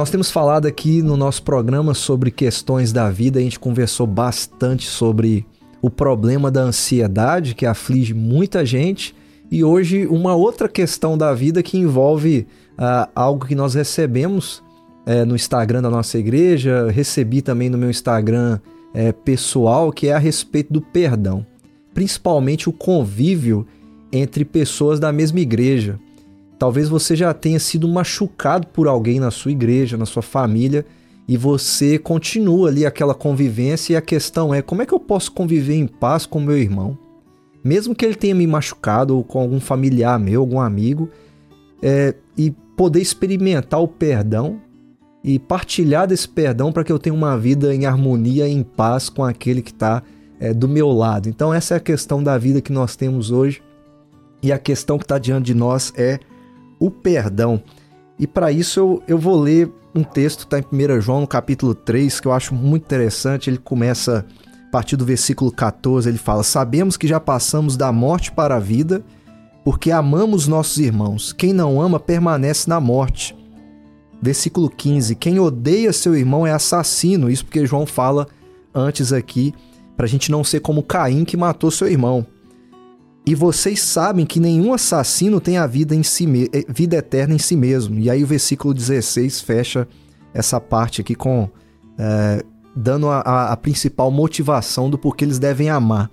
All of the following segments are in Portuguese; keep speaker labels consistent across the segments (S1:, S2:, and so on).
S1: Nós temos falado aqui no nosso programa sobre questões da vida, a gente conversou bastante sobre o problema da ansiedade que aflige muita gente. E hoje uma outra questão da vida que envolve uh, algo que nós recebemos é, no Instagram da nossa igreja, recebi também no meu Instagram é, pessoal, que é a respeito do perdão, principalmente o convívio entre pessoas da mesma igreja. Talvez você já tenha sido machucado por alguém na sua igreja, na sua família, e você continua ali aquela convivência e a questão é como é que eu posso conviver em paz com meu irmão? Mesmo que ele tenha me machucado ou com algum familiar meu, algum amigo, é, e poder experimentar o perdão e partilhar desse perdão para que eu tenha uma vida em harmonia, em paz com aquele que está é, do meu lado. Então, essa é a questão da vida que nós temos hoje. E a questão que está diante de nós é o perdão. E para isso eu, eu vou ler um texto, está em 1 João, no capítulo 3, que eu acho muito interessante. Ele começa a partir do versículo 14, ele fala: Sabemos que já passamos da morte para a vida, porque amamos nossos irmãos. Quem não ama permanece na morte. Versículo 15: Quem odeia seu irmão é assassino. Isso porque João fala antes aqui, para a gente não ser como Caim que matou seu irmão. E vocês sabem que nenhum assassino tem a vida, em si eh, vida eterna em si mesmo. E aí o versículo 16 fecha essa parte aqui com é, dando a, a, a principal motivação do porquê eles devem amar.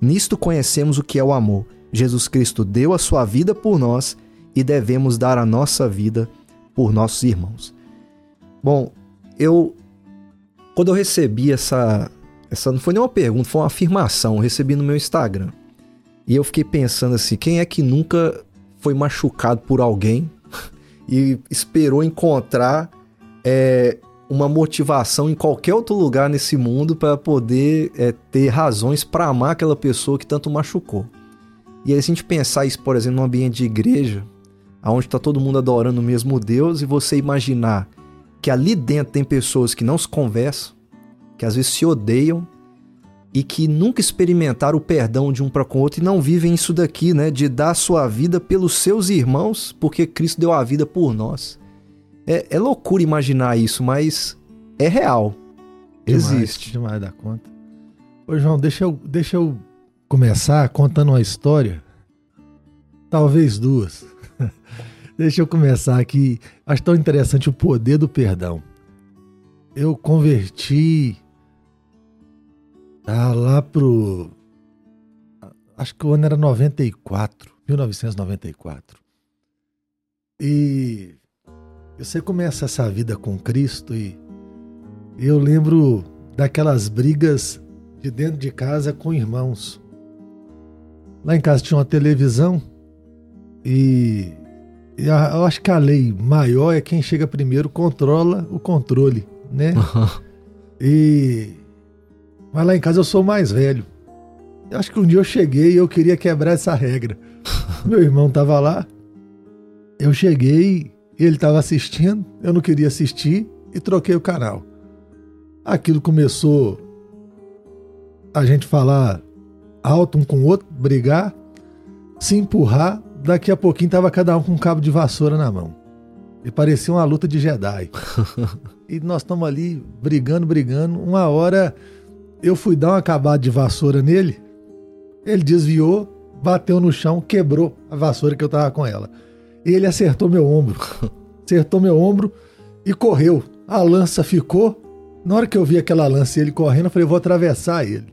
S1: Nisto conhecemos o que é o amor. Jesus Cristo deu a sua vida por nós e devemos dar a nossa vida por nossos irmãos. Bom, eu quando eu recebi essa essa não foi nem uma pergunta, foi uma afirmação, eu recebi no meu Instagram. E eu fiquei pensando assim, quem é que nunca foi machucado por alguém e esperou encontrar é, uma motivação em qualquer outro lugar nesse mundo para poder é, ter razões para amar aquela pessoa que tanto machucou. E aí, se a gente pensar isso, por exemplo, num ambiente de igreja, onde está todo mundo adorando o mesmo Deus, e você imaginar que ali dentro tem pessoas que não se conversam, que às vezes se odeiam, e que nunca experimentaram o perdão de um para com o outro e não vivem isso daqui, né? De dar sua vida pelos seus irmãos, porque Cristo deu a vida por nós. É, é loucura imaginar isso, mas é real. Demais, Existe.
S2: Demais da conta. Ô, João, deixa eu, deixa eu começar contando uma história. Talvez duas. deixa eu começar aqui. Acho tão interessante o poder do perdão. Eu converti ah, lá pro. Acho que o ano era 94, 1994. E você começa essa vida com Cristo e eu lembro daquelas brigas de dentro de casa com irmãos. Lá em casa tinha uma televisão e, e eu acho que a lei maior é quem chega primeiro controla o controle, né? E mas lá em casa eu sou mais velho. Eu acho que um dia eu cheguei e eu queria quebrar essa regra. Meu irmão estava lá, eu cheguei, ele estava assistindo, eu não queria assistir e troquei o canal. Aquilo começou a gente falar alto um com o outro, brigar, se empurrar. Daqui a pouquinho tava cada um com um cabo de vassoura na mão. E parecia uma luta de Jedi. e nós estamos ali brigando, brigando. Uma hora eu fui dar uma acabada de vassoura nele, ele desviou, bateu no chão, quebrou a vassoura que eu tava com ela. E ele acertou meu ombro. Acertou meu ombro e correu. A lança ficou. Na hora que eu vi aquela lança e ele correndo, eu falei, vou atravessar ele.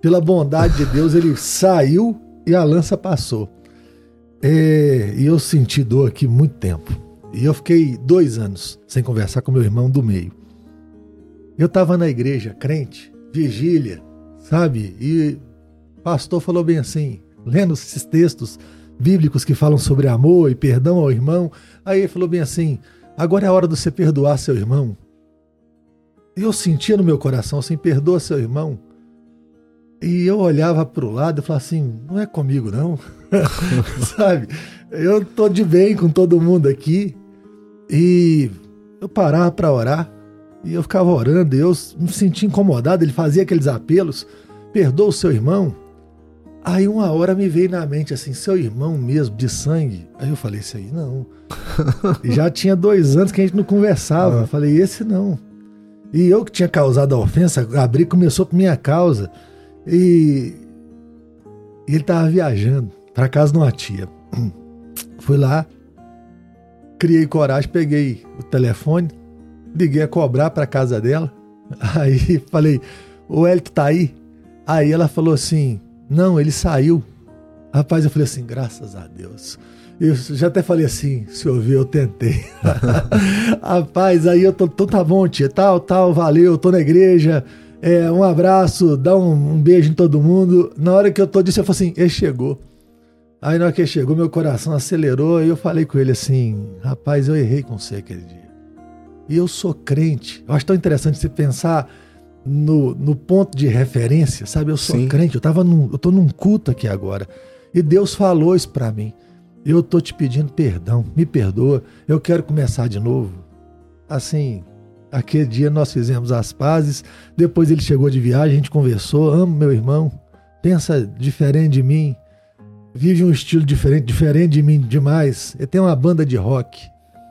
S2: Pela bondade de Deus, ele saiu e a lança passou. É, e eu senti dor aqui muito tempo. E eu fiquei dois anos sem conversar com meu irmão do meio. Eu estava na igreja crente, vigília, sabe? E o pastor falou bem assim, lendo esses textos bíblicos que falam sobre amor e perdão ao irmão. Aí ele falou bem assim: agora é a hora de você perdoar seu irmão. Eu sentia no meu coração assim: perdoa seu irmão. E eu olhava para o lado e falava assim: não é comigo, não. Sabe? Eu tô de bem com todo mundo aqui. E eu parava para orar. E eu ficava orando, e eu me sentia incomodado, ele fazia aqueles apelos, perdoa o seu irmão. Aí uma hora me veio na mente assim, seu irmão mesmo, de sangue. Aí eu falei, esse aí não. e já tinha dois anos que a gente não conversava. Eu falei, esse não. E eu que tinha causado a ofensa, a briga começou por minha causa. E, e ele tava viajando para casa de uma tia. Fui lá, criei coragem, peguei o telefone, liguei a cobrar para casa dela. Aí falei, o Hélio tá aí? Aí ela falou assim, não, ele saiu. Rapaz, eu falei assim, graças a Deus. Eu já até falei assim, se ouvir, eu tentei. Rapaz, aí eu tô, tô tá bom, tia, tal, tal, valeu, tô na igreja. É, um abraço, dá um, um, beijo em todo mundo. Na hora que eu tô disso, eu falei assim, ele chegou. Aí na hora que ele chegou, meu coração acelerou e eu falei com ele assim, rapaz, eu errei com você aquele dia. E eu sou crente. Eu acho tão interessante você pensar no, no ponto de referência, sabe? Eu sou Sim. crente, eu, tava num, eu tô num culto aqui agora. E Deus falou isso para mim. Eu tô te pedindo perdão, me perdoa, eu quero começar de novo. Assim, aquele dia nós fizemos as pazes, depois ele chegou de viagem, a gente conversou, amo meu irmão, pensa diferente de mim, vive um estilo diferente, diferente de mim demais. Ele tem uma banda de rock.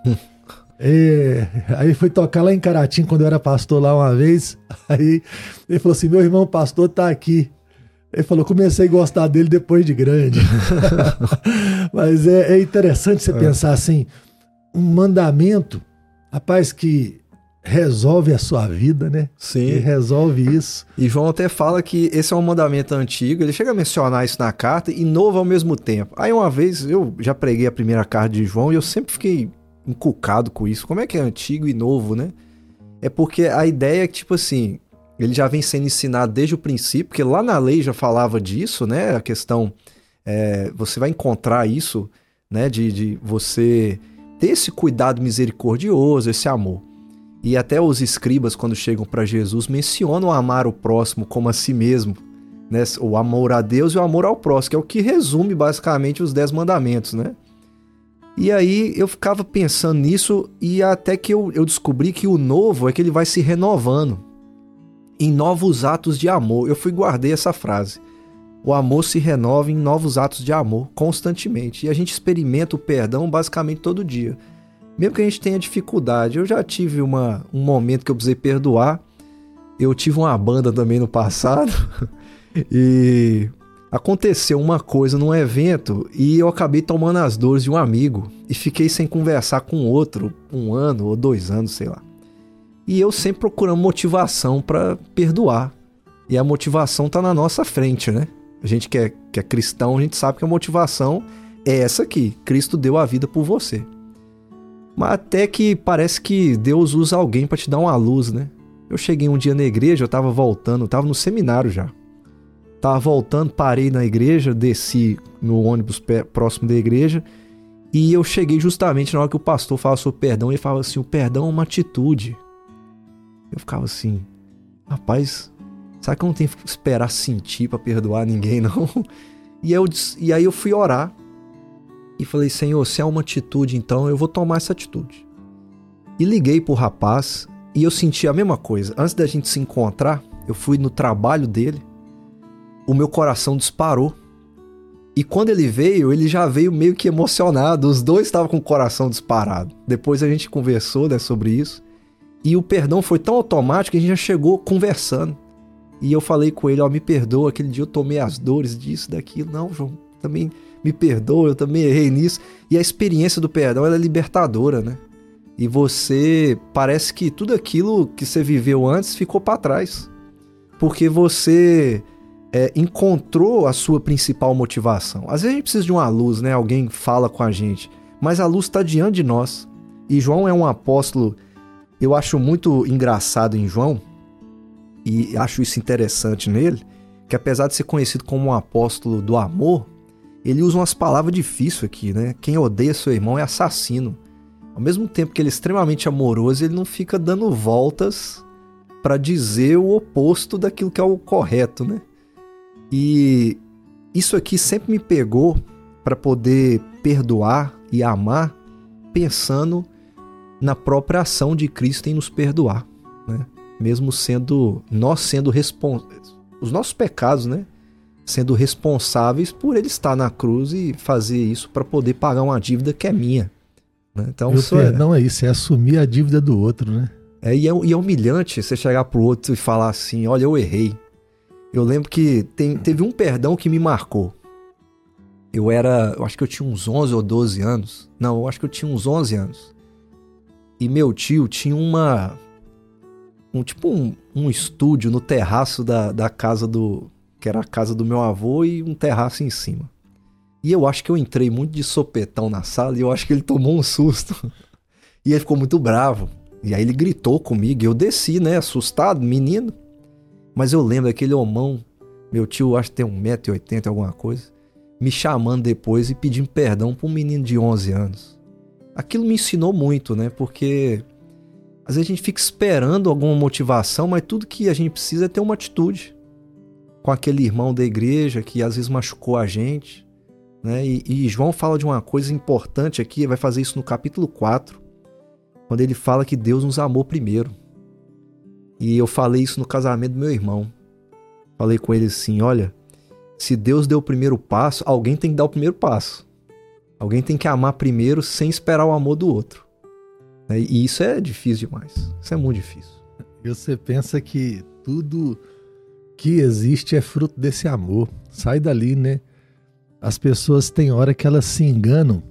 S2: É, aí foi tocar lá em Caratim quando eu era pastor lá uma vez. Aí ele falou assim: meu irmão pastor tá aqui. Ele falou: comecei a gostar dele depois de grande. Mas é, é interessante você é. pensar assim: um mandamento, rapaz, que resolve a sua vida, né?
S1: Sim.
S2: E resolve isso.
S1: E João até fala que esse é um mandamento antigo, ele chega a mencionar isso na carta e novo ao mesmo tempo. Aí uma vez eu já preguei a primeira carta de João e eu sempre fiquei encucado com isso. Como é que é antigo e novo, né? É porque a ideia é que, tipo assim, ele já vem sendo ensinado desde o princípio, porque lá na lei já falava disso, né? A questão, é, você vai encontrar isso, né? De, de você ter esse cuidado misericordioso, esse amor. E até os escribas, quando chegam para Jesus, mencionam amar o próximo como a si mesmo. Né? O amor a Deus e o amor ao próximo, que é o que resume basicamente os dez mandamentos, né? E aí eu ficava pensando nisso e até que eu, eu descobri que o novo é que ele vai se renovando em novos atos de amor. Eu fui guardei essa frase. O amor se renova em novos atos de amor constantemente. E a gente experimenta o perdão basicamente todo dia. Mesmo que a gente tenha dificuldade. Eu já tive uma, um momento que eu precisei perdoar. Eu tive uma banda também no passado. e Aconteceu uma coisa num evento e eu acabei tomando as dores de um amigo e fiquei sem conversar com outro um ano ou dois anos, sei lá. E eu sempre procurando motivação para perdoar. E a motivação tá na nossa frente, né? A gente que é, que é cristão, a gente sabe que a motivação é essa aqui. Cristo deu a vida por você. Mas até que parece que Deus usa alguém para te dar uma luz, né? Eu cheguei um dia na igreja, eu tava voltando, eu tava no seminário já. Tava voltando, parei na igreja, desci no ônibus próximo da igreja e eu cheguei justamente na hora que o pastor falava sobre perdão. Ele falava assim: o perdão é uma atitude. Eu ficava assim, rapaz, sabe que eu não tenho que esperar sentir para perdoar ninguém, não? E, eu, e aí eu fui orar e falei: Senhor, se é uma atitude, então eu vou tomar essa atitude. E liguei pro rapaz e eu senti a mesma coisa. Antes da gente se encontrar, eu fui no trabalho dele o meu coração disparou. E quando ele veio, ele já veio meio que emocionado. Os dois estavam com o coração disparado. Depois a gente conversou né, sobre isso. E o perdão foi tão automático que a gente já chegou conversando. E eu falei com ele: Ó, me perdoa, aquele dia eu tomei as dores disso, daquilo. Não, João, também me perdoa, eu também errei nisso. E a experiência do perdão é libertadora, né? E você parece que tudo aquilo que você viveu antes ficou para trás. Porque você é, encontrou a sua principal motivação. Às vezes a gente precisa de uma luz, né? Alguém fala com a gente, mas a luz está diante de nós. E João é um apóstolo, eu acho muito engraçado em João, e acho isso interessante nele, que apesar de ser conhecido como um apóstolo do amor, ele usa umas palavras difíceis aqui, né? Quem odeia seu irmão é assassino. Ao mesmo tempo que ele é extremamente amoroso, ele não fica dando voltas para dizer o oposto daquilo que é o correto, né? E isso aqui sempre me pegou para poder perdoar e amar, pensando na própria ação de Cristo em nos perdoar, né? Mesmo sendo nós sendo responsáveis, os nossos pecados, né? sendo responsáveis por ele estar na cruz e fazer isso para poder pagar uma dívida que é minha.
S2: Né? Então, o perdão é... é isso, é assumir a dívida do outro, né?
S1: É, e, é, e é humilhante você chegar pro outro e falar assim: olha, eu errei. Eu lembro que tem, teve um perdão que me marcou. Eu era, eu acho que eu tinha uns 11 ou 12 anos. Não, eu acho que eu tinha uns 11 anos. E meu tio tinha uma. Um, tipo um, um estúdio no terraço da, da casa do. Que era a casa do meu avô e um terraço em cima. E eu acho que eu entrei muito de sopetão na sala e eu acho que ele tomou um susto. e ele ficou muito bravo. E aí ele gritou comigo e eu desci, né, assustado, menino. Mas eu lembro aquele homão, meu tio acho que tem 1,80m, alguma coisa, me chamando depois e pedindo perdão para um menino de 11 anos. Aquilo me ensinou muito, né? Porque às vezes a gente fica esperando alguma motivação, mas tudo que a gente precisa é ter uma atitude. Com aquele irmão da igreja que às vezes machucou a gente. Né? E, e João fala de uma coisa importante aqui, vai fazer isso no capítulo 4, quando ele fala que Deus nos amou primeiro. E eu falei isso no casamento do meu irmão. Falei com ele assim: olha, se Deus deu o primeiro passo, alguém tem que dar o primeiro passo. Alguém tem que amar primeiro sem esperar o amor do outro. Né? E isso é difícil demais. Isso é muito difícil.
S2: E você pensa que tudo que existe é fruto desse amor. Sai dali, né? As pessoas têm hora que elas se enganam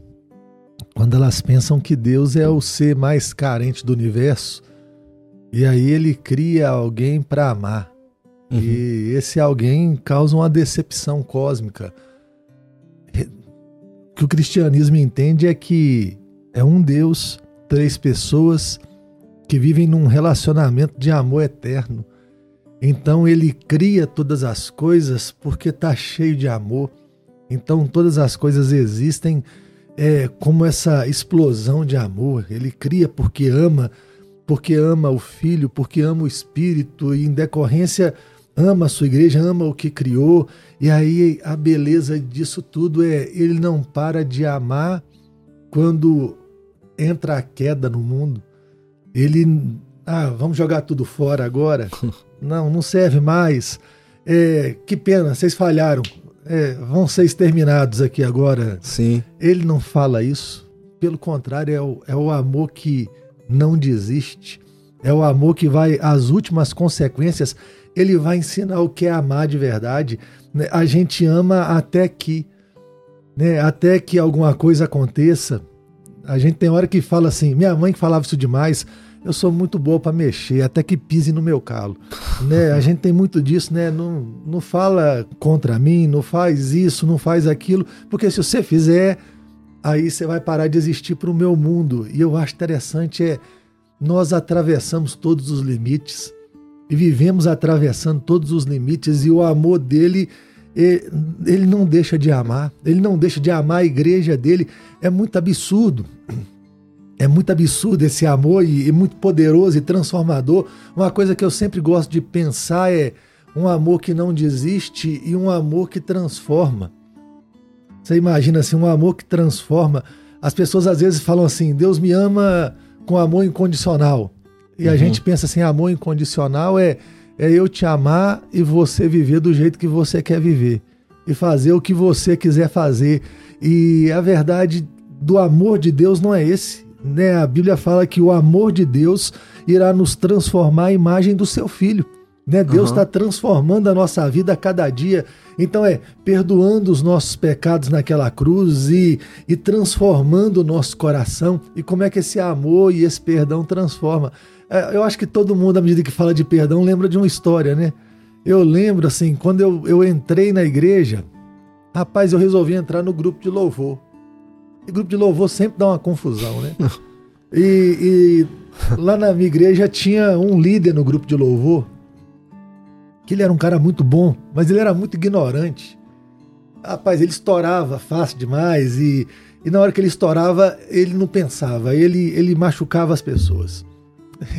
S2: quando elas pensam que Deus é o ser mais carente do universo e aí ele cria alguém para amar. Uhum. E esse alguém causa uma decepção cósmica. O que o cristianismo entende é que é um Deus, três pessoas que vivem num relacionamento de amor eterno. Então ele cria todas as coisas porque está cheio de amor. Então todas as coisas existem é, como essa explosão de amor. Ele cria porque ama porque ama o Filho, porque ama o Espírito, e em decorrência ama a sua igreja, ama o que criou. E aí a beleza disso tudo é ele não para de amar quando entra a queda no mundo. Ele, ah, vamos jogar tudo fora agora? não, não serve mais. É, que pena, vocês falharam. É, vão ser exterminados aqui agora.
S1: Sim.
S2: Ele não fala isso. Pelo contrário, é o, é o amor que não desiste. É o amor que vai às últimas consequências. Ele vai ensinar o que é amar de verdade. Né? A gente ama até que, né? até que alguma coisa aconteça. A gente tem hora que fala assim, minha mãe que falava isso demais, eu sou muito boa para mexer, até que pise no meu calo. né? A gente tem muito disso, né? Não, não fala contra mim, não faz isso, não faz aquilo, porque se você fizer, aí você vai parar de existir para o meu mundo. E eu acho interessante é nós atravessamos todos os limites e vivemos atravessando todos os limites e o amor dele ele não deixa de amar, ele não deixa de amar a igreja dele. É muito absurdo. É muito absurdo esse amor e, e muito poderoso e transformador. Uma coisa que eu sempre gosto de pensar é um amor que não desiste e um amor que transforma. Você imagina assim, um amor que transforma. As pessoas às vezes falam assim: Deus me ama com amor incondicional. E uhum. a gente pensa assim: amor incondicional é, é eu te amar e você viver do jeito que você quer viver. E fazer o que você quiser fazer. E a verdade do amor de Deus não é esse. Né? A Bíblia fala que o amor de Deus irá nos transformar à imagem do seu filho. Né? Deus está uhum. transformando a nossa vida a cada dia. Então é perdoando os nossos pecados naquela cruz e, e transformando o nosso coração. E como é que esse amor e esse perdão transforma? É, eu acho que todo mundo, à medida que fala de perdão, lembra de uma história, né? Eu lembro assim, quando eu, eu entrei na igreja, rapaz, eu resolvi entrar no grupo de louvor. E grupo de louvor sempre dá uma confusão, né? e, e lá na minha igreja tinha um líder no grupo de louvor que ele era um cara muito bom, mas ele era muito ignorante. Rapaz, ele estourava fácil demais e, e na hora que ele estourava, ele não pensava, ele, ele machucava as pessoas.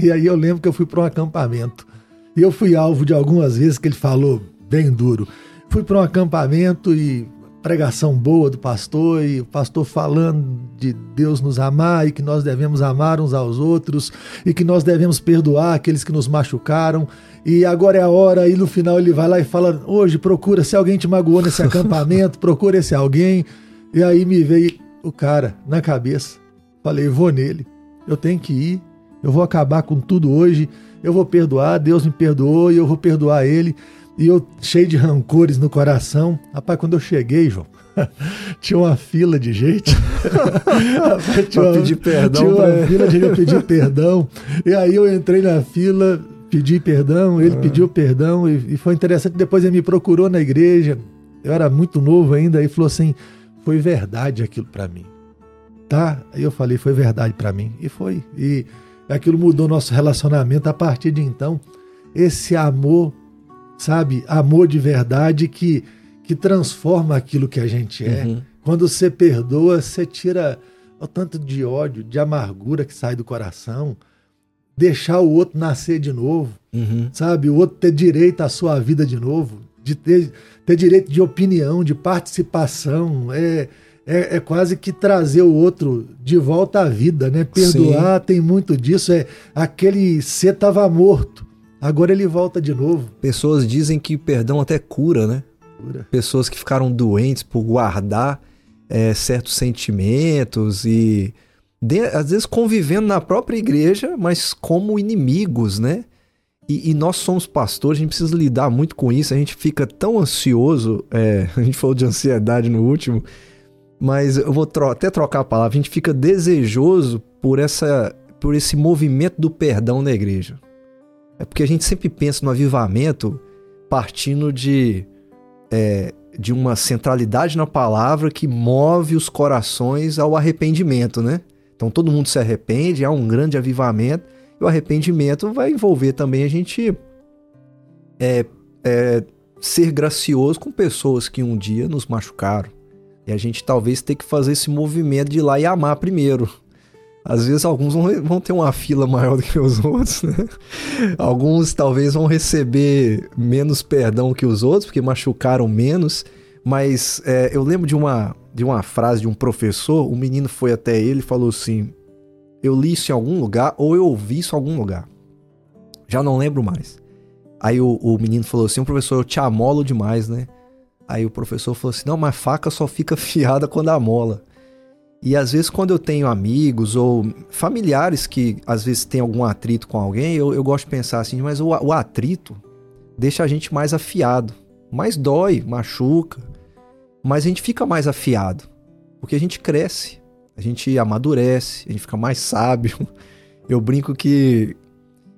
S2: E aí eu lembro que eu fui para um acampamento e eu fui alvo de algumas vezes que ele falou bem duro. Fui para um acampamento e pregação boa do pastor e o pastor falando de Deus nos amar e que nós devemos amar uns aos outros e que nós devemos perdoar aqueles que nos machucaram. E agora é a hora, e no final ele vai lá e fala: Hoje procura se alguém te magoou nesse acampamento, procura esse alguém. E aí me veio o cara na cabeça. Falei: Vou nele, eu tenho que ir, eu vou acabar com tudo hoje, eu vou perdoar, Deus me perdoou e eu vou perdoar ele. E eu cheio de rancores no coração. Rapaz, quando eu cheguei, João, tinha uma fila de gente.
S1: Rapaz, tinha uma, pedir perdão.
S2: Tinha uma fila de gente pedir perdão. E aí eu entrei na fila, pedi perdão, ele ah. pediu perdão. E, e, foi interessante. Depois ele me procurou na igreja. Eu era muito novo ainda. E falou assim: foi verdade aquilo para mim. Tá? Aí eu falei: foi verdade para mim. E foi. E aquilo mudou nosso relacionamento. A partir de então, esse amor sabe? Amor de verdade que, que transforma aquilo que a gente é. Uhum. Quando você perdoa, você tira o tanto de ódio, de amargura que sai do coração. Deixar o outro nascer de novo, uhum. sabe? O outro ter direito à sua vida de novo, de ter, ter direito de opinião, de participação. É, é, é, quase que trazer o outro de volta à vida, né? Perdoar Sim. tem muito disso. É aquele ser estava morto, Agora ele volta de novo.
S1: Pessoas dizem que perdão até cura, né? Cura. Pessoas que ficaram doentes por guardar é, certos sentimentos e de, às vezes convivendo na própria igreja, mas como inimigos, né? E, e, nós somos pastores, a gente precisa lidar muito com isso. A gente fica tão ansioso. É, a gente falou de ansiedade no último, mas eu vou tro até trocar a palavra. A gente fica desejoso por essa, por esse movimento do perdão na igreja. É porque a gente sempre pensa no avivamento partindo de, é, de uma centralidade na palavra que move os corações ao arrependimento, né? Então todo mundo se arrepende, há um grande avivamento, e o arrependimento vai envolver também a gente é, é, ser gracioso com pessoas que um dia nos machucaram. E a gente talvez tenha que fazer esse movimento de ir lá e amar primeiro. Às vezes alguns vão, ter uma fila maior do que os outros, né? Alguns talvez vão receber menos perdão que os outros, porque machucaram menos. Mas é, eu lembro de uma, de uma frase de um professor, um menino foi até ele e falou assim: Eu li isso em algum lugar ou eu ouvi isso em algum lugar. Já não lembro mais. Aí o, o menino falou assim: professor, eu te amolo demais, né? Aí o professor falou assim: Não, mas faca só fica fiada quando amola. E às vezes, quando eu tenho amigos ou familiares que às vezes têm algum atrito com alguém, eu, eu gosto de pensar assim, mas o, o atrito deixa a gente mais afiado. Mais dói, machuca, mas a gente fica mais afiado. Porque a gente cresce, a gente amadurece, a gente fica mais sábio. Eu brinco que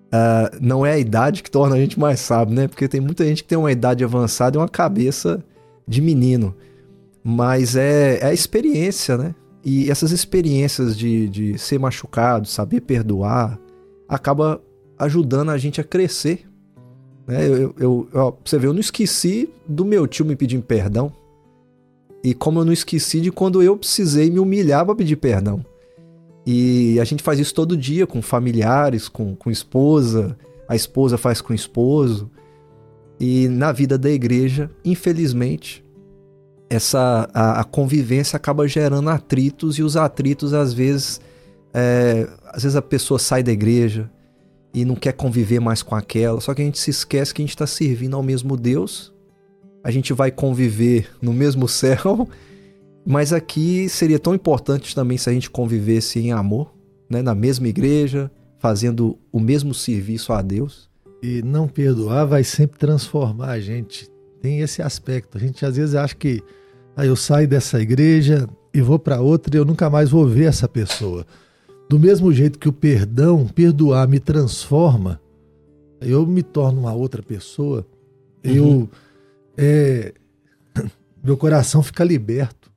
S1: uh, não é a idade que torna a gente mais sábio, né? Porque tem muita gente que tem uma idade avançada e uma cabeça de menino. Mas é, é a experiência, né? E essas experiências de, de ser machucado, saber perdoar, acaba ajudando a gente a crescer. Né? Eu, eu, você vê, eu não esqueci do meu tio me pedindo perdão. E como eu não esqueci de quando eu precisei me humilhar para pedir perdão. E a gente faz isso todo dia com familiares, com, com esposa, a esposa faz com o esposo. E na vida da igreja, infelizmente, essa a, a, convivência acaba gerando atritos e os atritos às vezes é, às vezes a pessoa sai da igreja e não quer conviver mais com aquela só que a gente se esquece que a gente está servindo ao mesmo Deus a gente vai conviver no mesmo céu mas aqui seria tão importante também se a gente convivesse em amor né, na mesma igreja fazendo o mesmo serviço a Deus.
S2: E não perdoar vai sempre transformar a gente tem esse aspecto. A gente às vezes acha que ah, eu saio dessa igreja e vou para outra e eu nunca mais vou ver essa pessoa. Do mesmo jeito que o perdão, perdoar me transforma, eu me torno uma outra pessoa. Uhum. Eu é, meu coração fica liberto.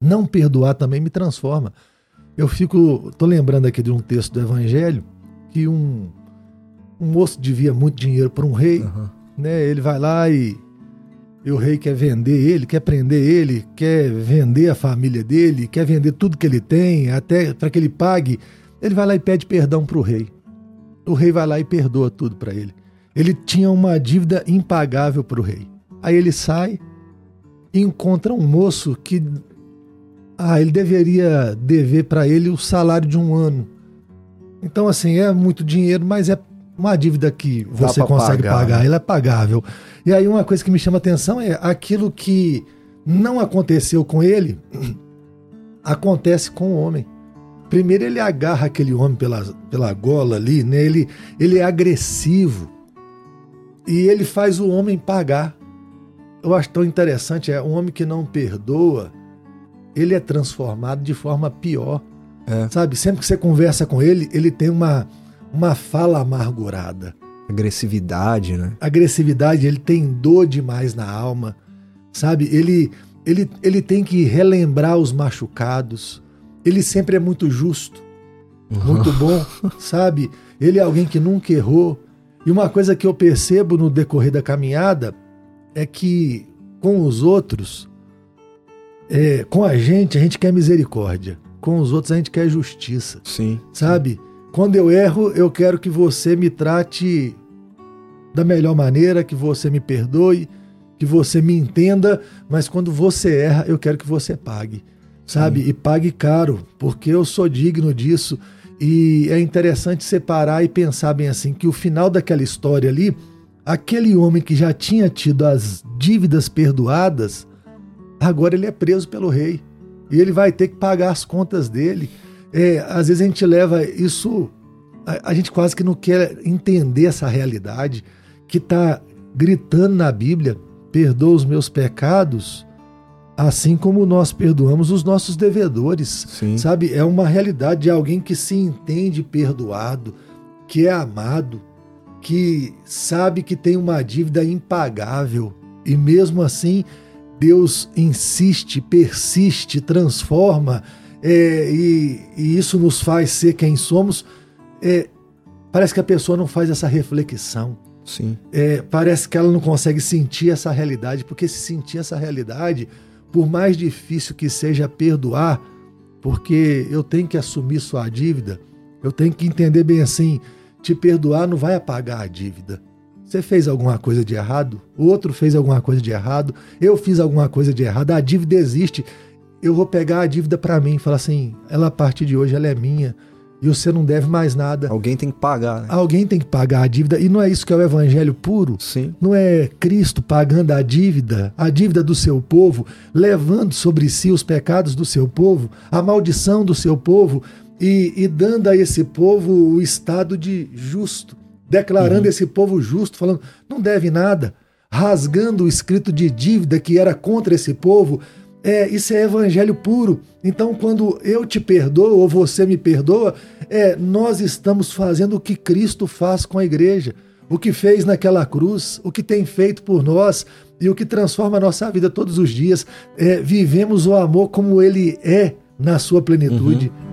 S2: Não perdoar também me transforma. Eu fico, tô lembrando aqui de um texto do Evangelho que um, um moço devia muito dinheiro para um rei. Uhum né? Ele vai lá e, e o rei quer vender ele, quer prender ele, quer vender a família dele, quer vender tudo que ele tem, até para que ele pague. Ele vai lá e pede perdão para o rei. O rei vai lá e perdoa tudo para ele. Ele tinha uma dívida impagável para o rei. Aí ele sai, encontra um moço que ah, ele deveria dever para ele o salário de um ano. Então, assim, é muito dinheiro, mas é uma dívida que você consegue pagar, pagar, né? ela é pagável. E aí uma coisa que me chama atenção é aquilo que não aconteceu com ele, acontece com o homem. Primeiro ele agarra aquele homem pela, pela gola ali, né? ele, ele é agressivo e ele faz o homem pagar. Eu acho tão interessante, é um homem que não perdoa, ele é transformado de forma pior. É. Sabe? Sempre que você conversa com ele, ele tem uma, uma fala amargurada.
S1: Agressividade, né?
S2: Agressividade, ele tem dor demais na alma. Sabe? Ele, ele, ele tem que relembrar os machucados. Ele sempre é muito justo, muito bom, sabe? Ele é alguém que nunca errou. E uma coisa que eu percebo no decorrer da caminhada é que com os outros, é, com a gente, a gente quer misericórdia. Com os outros, a gente quer justiça.
S1: Sim.
S2: Sabe? Quando eu erro, eu quero que você me trate da melhor maneira, que você me perdoe, que você me entenda, mas quando você erra, eu quero que você pague. Sabe? Sim. E pague caro, porque eu sou digno disso. E é interessante separar e pensar bem assim que o final daquela história ali, aquele homem que já tinha tido as dívidas perdoadas, agora ele é preso pelo rei e ele vai ter que pagar as contas dele. É, às vezes a gente leva isso, a, a gente quase que não quer entender essa realidade que está gritando na Bíblia: perdoa os meus pecados, assim como nós perdoamos os nossos devedores. Sim. Sabe? É uma realidade de alguém que se entende perdoado, que é amado, que sabe que tem uma dívida impagável e mesmo assim Deus insiste, persiste, transforma, é, e, e, isso nos faz ser quem somos. É, parece que a pessoa não faz essa reflexão.
S1: Sim.
S2: É, parece que ela não consegue sentir essa realidade, porque se sentir essa realidade, por mais difícil que seja perdoar, porque eu tenho que assumir sua dívida, eu tenho que entender bem assim: te perdoar não vai apagar a dívida. Você fez alguma coisa de errado, o outro fez alguma coisa de errado, eu fiz alguma coisa de errado, a dívida existe. Eu vou pegar a dívida para mim e falar assim: ela a partir de hoje ela é minha e você não deve mais nada.
S1: Alguém tem que pagar. Né?
S2: Alguém tem que pagar a dívida e não é isso que é o evangelho puro?
S1: Sim.
S2: Não é Cristo pagando a dívida, a dívida do seu povo, levando sobre si os pecados do seu povo, a maldição do seu povo e, e dando a esse povo o estado de justo declarando uhum. esse povo justo, falando, não deve nada, rasgando o escrito de dívida que era contra esse povo. É, isso é evangelho puro. Então, quando eu te perdoo ou você me perdoa, é, nós estamos fazendo o que Cristo faz com a igreja, o que fez naquela cruz, o que tem feito por nós e o que transforma a nossa vida todos os dias. É, vivemos o amor como ele é na sua plenitude. Uhum